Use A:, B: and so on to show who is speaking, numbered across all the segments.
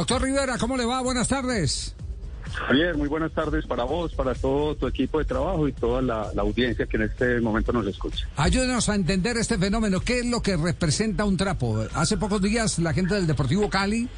A: Doctor Rivera, ¿cómo le va? Buenas tardes.
B: Javier, muy buenas tardes para vos, para todo tu equipo de trabajo y toda la, audiencia que en este momento nos escucha.
A: Ayúdenos a entender este fenómeno. ¿Qué es lo que representa un trapo? Hace pocos días la gente del Deportivo Cali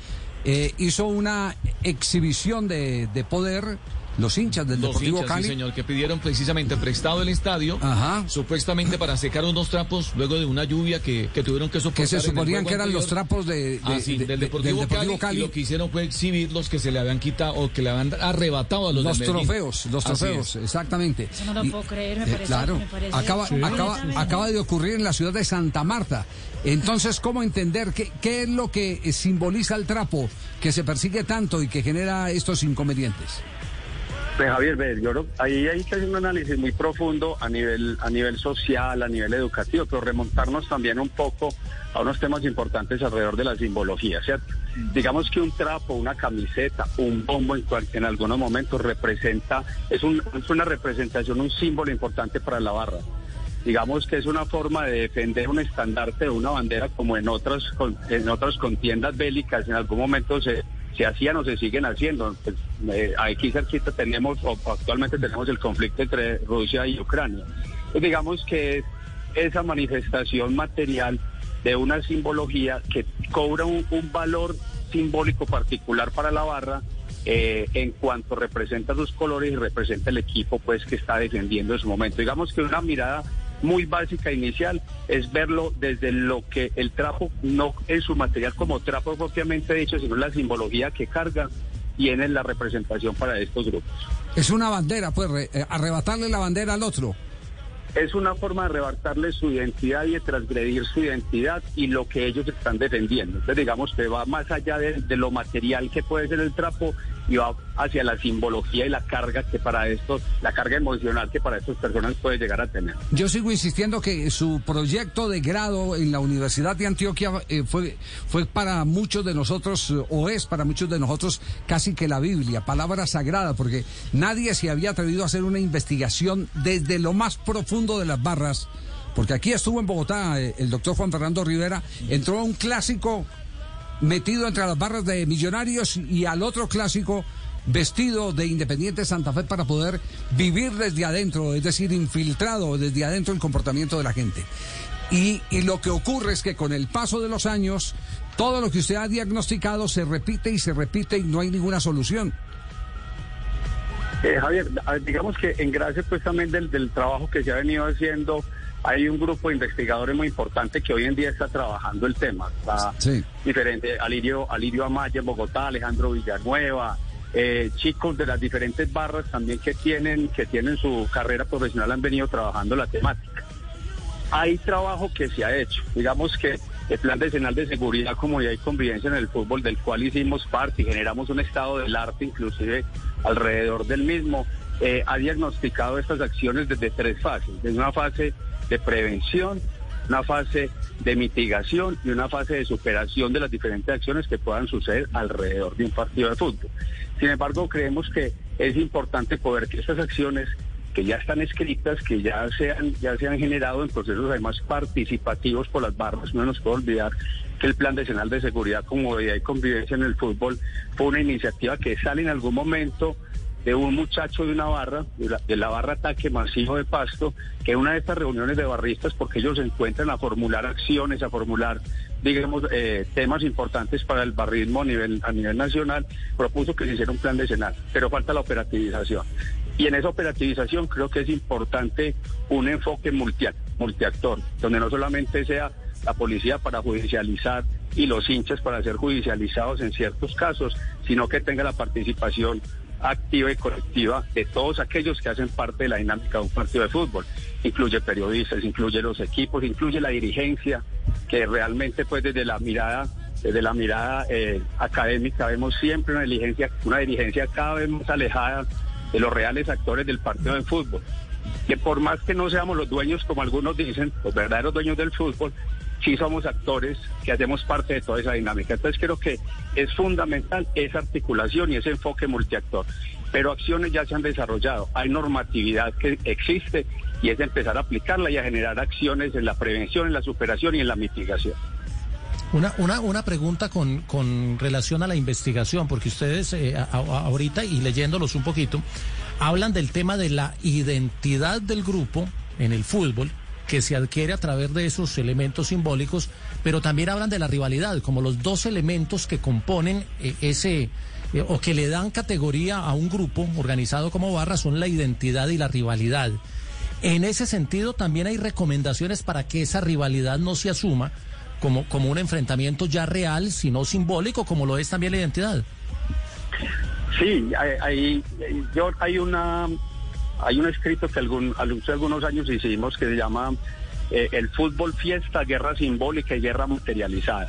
A: eh, hizo una exhibición de, de poder los hinchas del Deportivo Cali.
C: Sí, señor, que pidieron precisamente prestado el estadio, supuestamente para secar unos trapos luego de una lluvia que, tuvieron que soportar.
A: Que se suponían que eran los trapos de,
C: ah, del, Deportivo, Cali, Y lo que hicieron fue exhibir los que se le habían quitado o que le habían arrebatado a los
A: Los trofeos, los trofeos, exactamente.
D: Eso no lo puedo creer, me eh, parece.
A: Claro, acaba, acaba, acaba de ocurrir en la ciudad de Santa Marta. Entonces, ¿cómo entender qué, qué es lo que simboliza el trapo que se persigue tanto y que genera estos inconvenientes?
B: Pues Javier, yo ahí hay que hacer un análisis muy profundo a nivel, a nivel social, a nivel educativo, pero remontarnos también un poco a unos temas importantes alrededor de la simbología. ¿cierto? Digamos que un trapo, una camiseta, un bombo en, cual, en algunos momentos representa, es, un, es una representación, un símbolo importante para la barra digamos que es una forma de defender un estandarte de una bandera como en otras en otras contiendas bélicas en algún momento se se hacían o se siguen haciendo. Pues, eh, aquí cerquita tenemos, o actualmente tenemos el conflicto entre Rusia y Ucrania. Pues digamos que esa manifestación material de una simbología que cobra un, valor simbólico particular para la barra eh, en cuanto representa sus colores y representa el equipo pues que está defendiendo en su momento. Digamos que una mirada muy básica inicial es verlo desde lo que el trapo, no en su material como trapo propiamente dicho, sino la simbología que carga tiene la representación para estos grupos.
A: Es una bandera, pues, eh, arrebatarle la bandera al otro
B: es una forma de arrebatarle su identidad y de transgredir su identidad y lo que ellos están defendiendo. Entonces, digamos que va más allá de, lo material que puede ser el trapo y va hacia la simbología y la carga que para esto, la carga emocional que para estas personas puede llegar a tener.
A: Yo sigo insistiendo que su proyecto de grado en la Universidad de Antioquia eh, fue, fue para muchos de nosotros, eh, o es para muchos de nosotros, casi que la Biblia, palabra sagrada, porque nadie se había atrevido a hacer una investigación desde lo más profundo de las barras. Porque aquí estuvo en Bogotá eh, el doctor Juan Fernando Rivera, entró a un clásico metido entre las barras de Millonarios y al otro clásico vestido de Independiente Santa Fe para poder vivir desde adentro, es decir, infiltrado desde adentro el comportamiento de la gente. Y, lo que ocurre es que con el paso de los años, todo lo que usted ha diagnosticado se repite y se repite y no hay ninguna solución.
B: Eh, Javier, digamos que en gracia pues también del, del trabajo que se ha venido haciendo hay un grupo de investigadores muy importante que hoy en día está trabajando el tema. Está diferente, Alirio, Alirio Amaya en Bogotá, Alejandro Villanueva, eh, chicos de las diferentes barras también que tienen, que tienen su carrera profesional han venido trabajando la temática. Hay trabajo que se ha hecho. Digamos que el plan decenal de seguridad, como ya hay convivencia en el fútbol, del cual hicimos parte y generamos un estado del arte inclusive alrededor del mismo, eh, ha diagnosticado estas acciones desde tres fases. Desde una fase de prevención, una fase de mitigación y una fase de superación de las diferentes acciones que puedan suceder alrededor de un partido de fútbol. Sin embargo, creemos que es importante poder que estas acciones que ya están escritas, que ya se han, ya se generado en procesos además participativos por las barras, no nos puede olvidar que el Plan Nacional de Seguridad, Comodidad y Convivencia en el Fútbol fue una iniciativa que sale en algún momento de un muchacho de una barra, de la, barra Ataque Masivo de Pasto, que una de estas reuniones de barristas, porque ellos se encuentran a formular acciones, a formular, digamos, eh, temas importantes para el barrismo a nivel, a nivel nacional, propuso que se hiciera un plan decenal, pero falta la operativización. Y en esa operativización creo que es importante un enfoque multiactor, donde no solamente sea la policía para judicializar y los hinchas para ser judicializados en ciertos casos, sino que tenga la participación activa y colectiva de todos aquellos que hacen parte de la dinámica de un partido de fútbol. Incluye periodistas, incluye los equipos, incluye la dirigencia, que realmente pues desde la mirada desde la mirada eh, académica vemos siempre una dirigencia, una dirigencia cada vez más alejada de los reales actores del partido de fútbol. Que por más que no seamos los dueños, como algunos dicen, los verdaderos dueños del fútbol, sí somos actores que hacemos parte de toda esa dinámica. Entonces creo que es fundamental esa articulación y ese enfoque multiactor. Pero acciones ya se han desarrollado, hay normatividad que existe y es empezar a aplicarla y a generar acciones en la prevención, en la superación y en la mitigación.
D: Una, una, una pregunta con, con relación a la investigación, porque ustedes eh, ahorita y leyéndolos un poquito, hablan del tema de la identidad del grupo en el fútbol que se adquiere a través de esos elementos simbólicos, pero también hablan de la rivalidad, como los dos elementos que componen eh, ese eh, o que le dan categoría a un grupo organizado como barra son la identidad y la rivalidad. En ese sentido, también hay recomendaciones para que esa rivalidad no se asuma como, como un enfrentamiento ya real, sino simbólico, como lo es también la identidad.
B: Sí, hay, yo, hay una hay un escrito que algún, algunos años hicimos que se llama eh, El fútbol fiesta, guerra simbólica y guerra materializada.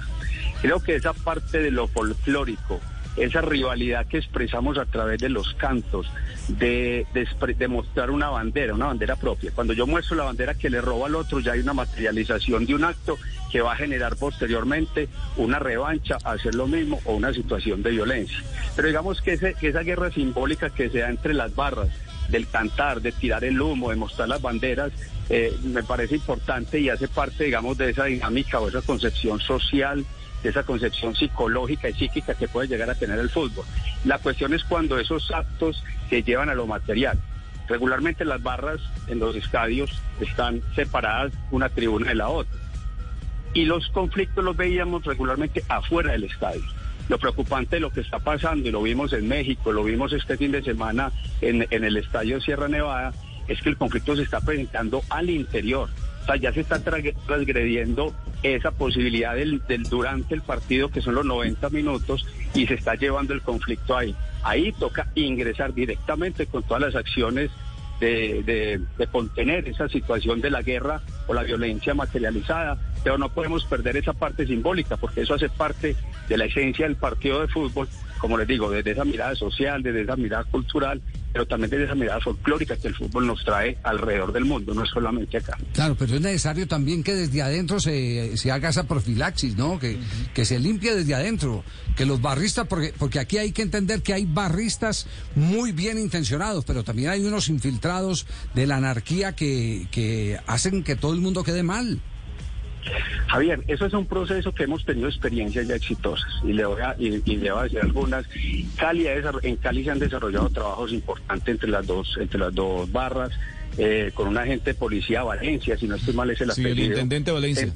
B: Creo que esa parte de lo folclórico, esa rivalidad que expresamos a través de los cantos, de, de, mostrar una bandera, una bandera propia. Cuando yo muestro la bandera que le roba al otro, ya hay una materialización de un acto que va a generar posteriormente una revancha, hacer lo mismo o una situación de violencia. Pero digamos que, que esa guerra simbólica que se da entre las barras, del cantar, de tirar el humo, de mostrar las banderas, eh, me parece importante y hace parte, digamos, de esa dinámica o esa concepción social de esa concepción psicológica y psíquica que puede llegar a tener el fútbol. La cuestión es cuando esos actos se llevan a lo material. Regularmente las barras en los estadios están separadas una tribuna de la otra. Y los conflictos los veíamos regularmente afuera del estadio. Lo preocupante de lo que está pasando, y lo vimos en México, lo vimos este fin de semana en, en el estadio Sierra Nevada, es que el conflicto se está presentando al interior. O sea, ya se está transgrediendo esa posibilidad del, durante el partido, que son los 90 minutos, y se está llevando el conflicto ahí. Ahí toca ingresar directamente con todas las acciones de, de, contener esa situación de la guerra o la violencia materializada, pero no podemos perder esa parte simbólica, porque eso hace parte de la esencia del partido de fútbol, como les digo, desde esa mirada social, desde esa mirada cultural pero también desde esa mirada folclórica que el fútbol nos trae alrededor del mundo, no es solamente acá.
A: Claro, pero es necesario también que desde adentro se, se haga esa profilaxis, ¿no? Que, que se limpie desde adentro, que los barristas, porque, porque aquí hay que entender que hay barristas muy bien intencionados, pero también hay unos infiltrados de la anarquía que, que hacen que todo el mundo quede mal.
B: Javier, eso es un proceso que hemos tenido experiencias ya exitosas y le voy a, y, le voy a decir algunas. Cali en Cali se han desarrollado trabajos importantes entre las dos, entre las dos barras, eh, con un agente de policía Valencia, si no estoy mal es el
C: sí, el intendente Valencia.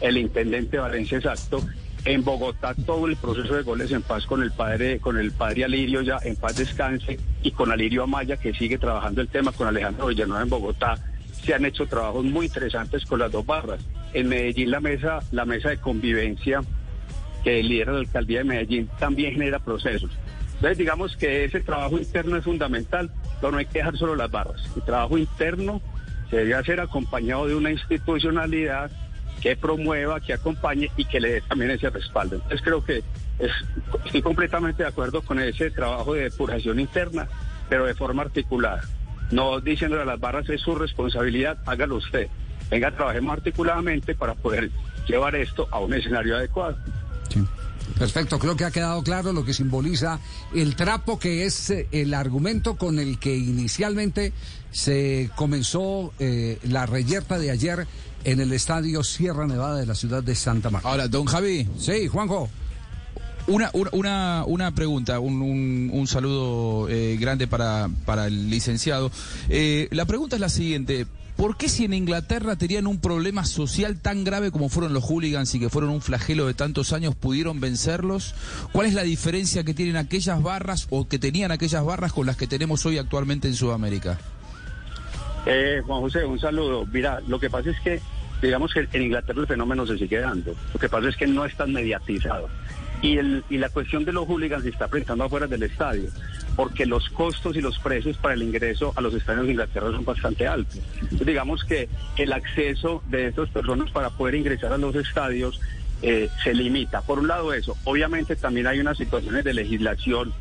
B: El, intendente Valencia, exacto. En Bogotá todo el proceso de goles en paz con el padre, con el padre Alirio ya en paz descanse y con Alirio Amaya que sigue trabajando el tema con Alejandro Villanueva en Bogotá se han hecho trabajos muy interesantes con las dos barras. En Medellín la mesa, la mesa de convivencia que lidera la alcaldía de Medellín también genera procesos. Entonces digamos que ese trabajo interno es fundamental, pero no hay que dejar solo las barras. El trabajo interno se debe hacer acompañado de una institucionalidad que promueva, que acompañe y que le dé también ese respaldo. Entonces creo que estoy completamente de acuerdo con ese trabajo de depuración interna, pero de forma articulada no diciéndole a las barras es su responsabilidad, hágalo usted. Venga, trabajemos articuladamente para poder llevar esto a un escenario adecuado.
A: Perfecto, creo que ha quedado claro lo que simboliza el trapo, que es eh, el argumento con el que inicialmente se comenzó eh, la reyerta de ayer en el estadio Sierra Nevada de la ciudad de Santa Marta.
C: Ahora, don Javi.
A: Sí, Juanjo.
C: Una, una, una pregunta, un, un, saludo eh, grande para, para el licenciado. Eh, la pregunta es la siguiente. ¿Por qué si en Inglaterra tenían un problema social tan grave como fueron los hooligans y que fueron un flagelo de tantos años, pudieron vencerlos? ¿Cuál es la diferencia que tienen aquellas barras o que tenían aquellas barras con las que tenemos hoy actualmente en Sudamérica?
B: Eh, Juan José, un saludo. Mira, lo que pasa es que, digamos que en Inglaterra el fenómeno se sigue dando. Lo que pasa es que no es tan mediatizado. Y, el, y la cuestión de los hooligans se está presentando afuera del estadio, porque los costos y los precios para el ingreso a los estadios de Inglaterra son bastante altos. digamos que el acceso de estas personas para poder ingresar a los estadios eh, se limita. Por un lado eso, obviamente también hay unas situaciones de legislación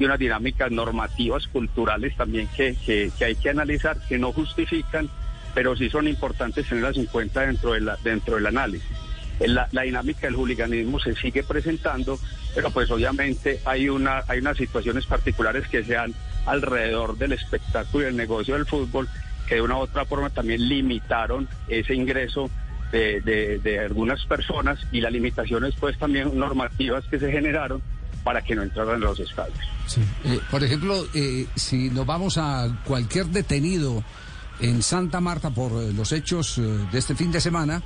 B: y unas dinámicas normativas, culturales también que, que, hay que analizar, que no justifican, pero sí son importantes tenerlas en cuenta dentro, de dentro del análisis la, dinámica del hooliganismo se sigue presentando, pero pues obviamente hay, una, hay unas situaciones particulares que se dan alrededor del espectáculo y el negocio del fútbol que de una u otra forma también limitaron ese ingreso de, algunas personas y las limitaciones pues también normativas que se generaron para que no entraran en los estadios.
A: Eh, por ejemplo, eh, si nos vamos a cualquier detenido en Santa Marta por eh, los hechos de este fin de semana,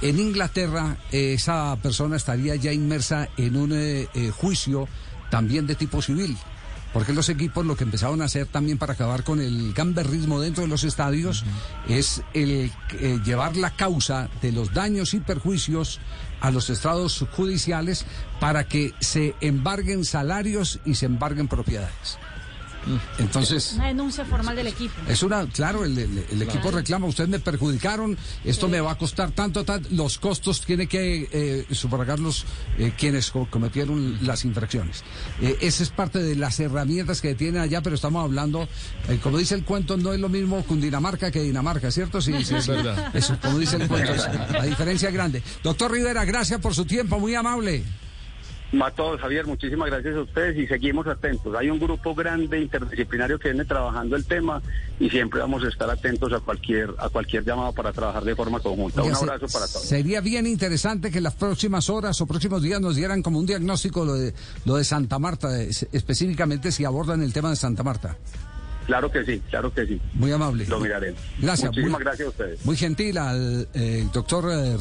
A: en Inglaterra esa persona estaría ya inmersa en un juicio también de tipo civil. Porque los equipos lo que empezaron a hacer también para acabar con el gamberrismo dentro de los estadios es el eh, llevar la causa de los daños y perjuicios a los estados judiciales para que se embarguen salarios y se embarguen propiedades. Entonces.
E: Una denuncia formal del equipo.
A: Es una, claro, el, equipo reclama, ustedes me perjudicaron, esto me va a costar tanto, tanto, los costos tiene que eh, sufragarlos eh, quienes cometieron las infracciones. Eh, esa es parte de las herramientas que tienen allá, pero estamos hablando, eh, como dice el cuento, no es lo mismo Cundinamarca que Dinamarca, ¿cierto? Sí, sí, es verdad. Eso, como dice el cuento, la diferencia es grande. Doctor Rivera, gracias por su tiempo, muy amable.
B: Mató, Javier, muchísimas gracias a ustedes y seguimos atentos. Hay un grupo grande interdisciplinario que viene trabajando el tema y siempre vamos a estar atentos a cualquier a cualquier llamado para trabajar de forma conjunta. un abrazo para todos.
A: Sería bien interesante que en las próximas horas o próximos días nos dieran como un diagnóstico lo de lo de Santa Marta, específicamente si abordan el tema de Santa Marta.
B: Claro que sí, claro que sí.
A: Muy amable.
B: Lo miraremos.
A: Gracias.
B: Muchísimas gracias a ustedes.
A: Muy gentil al eh, doctor eh,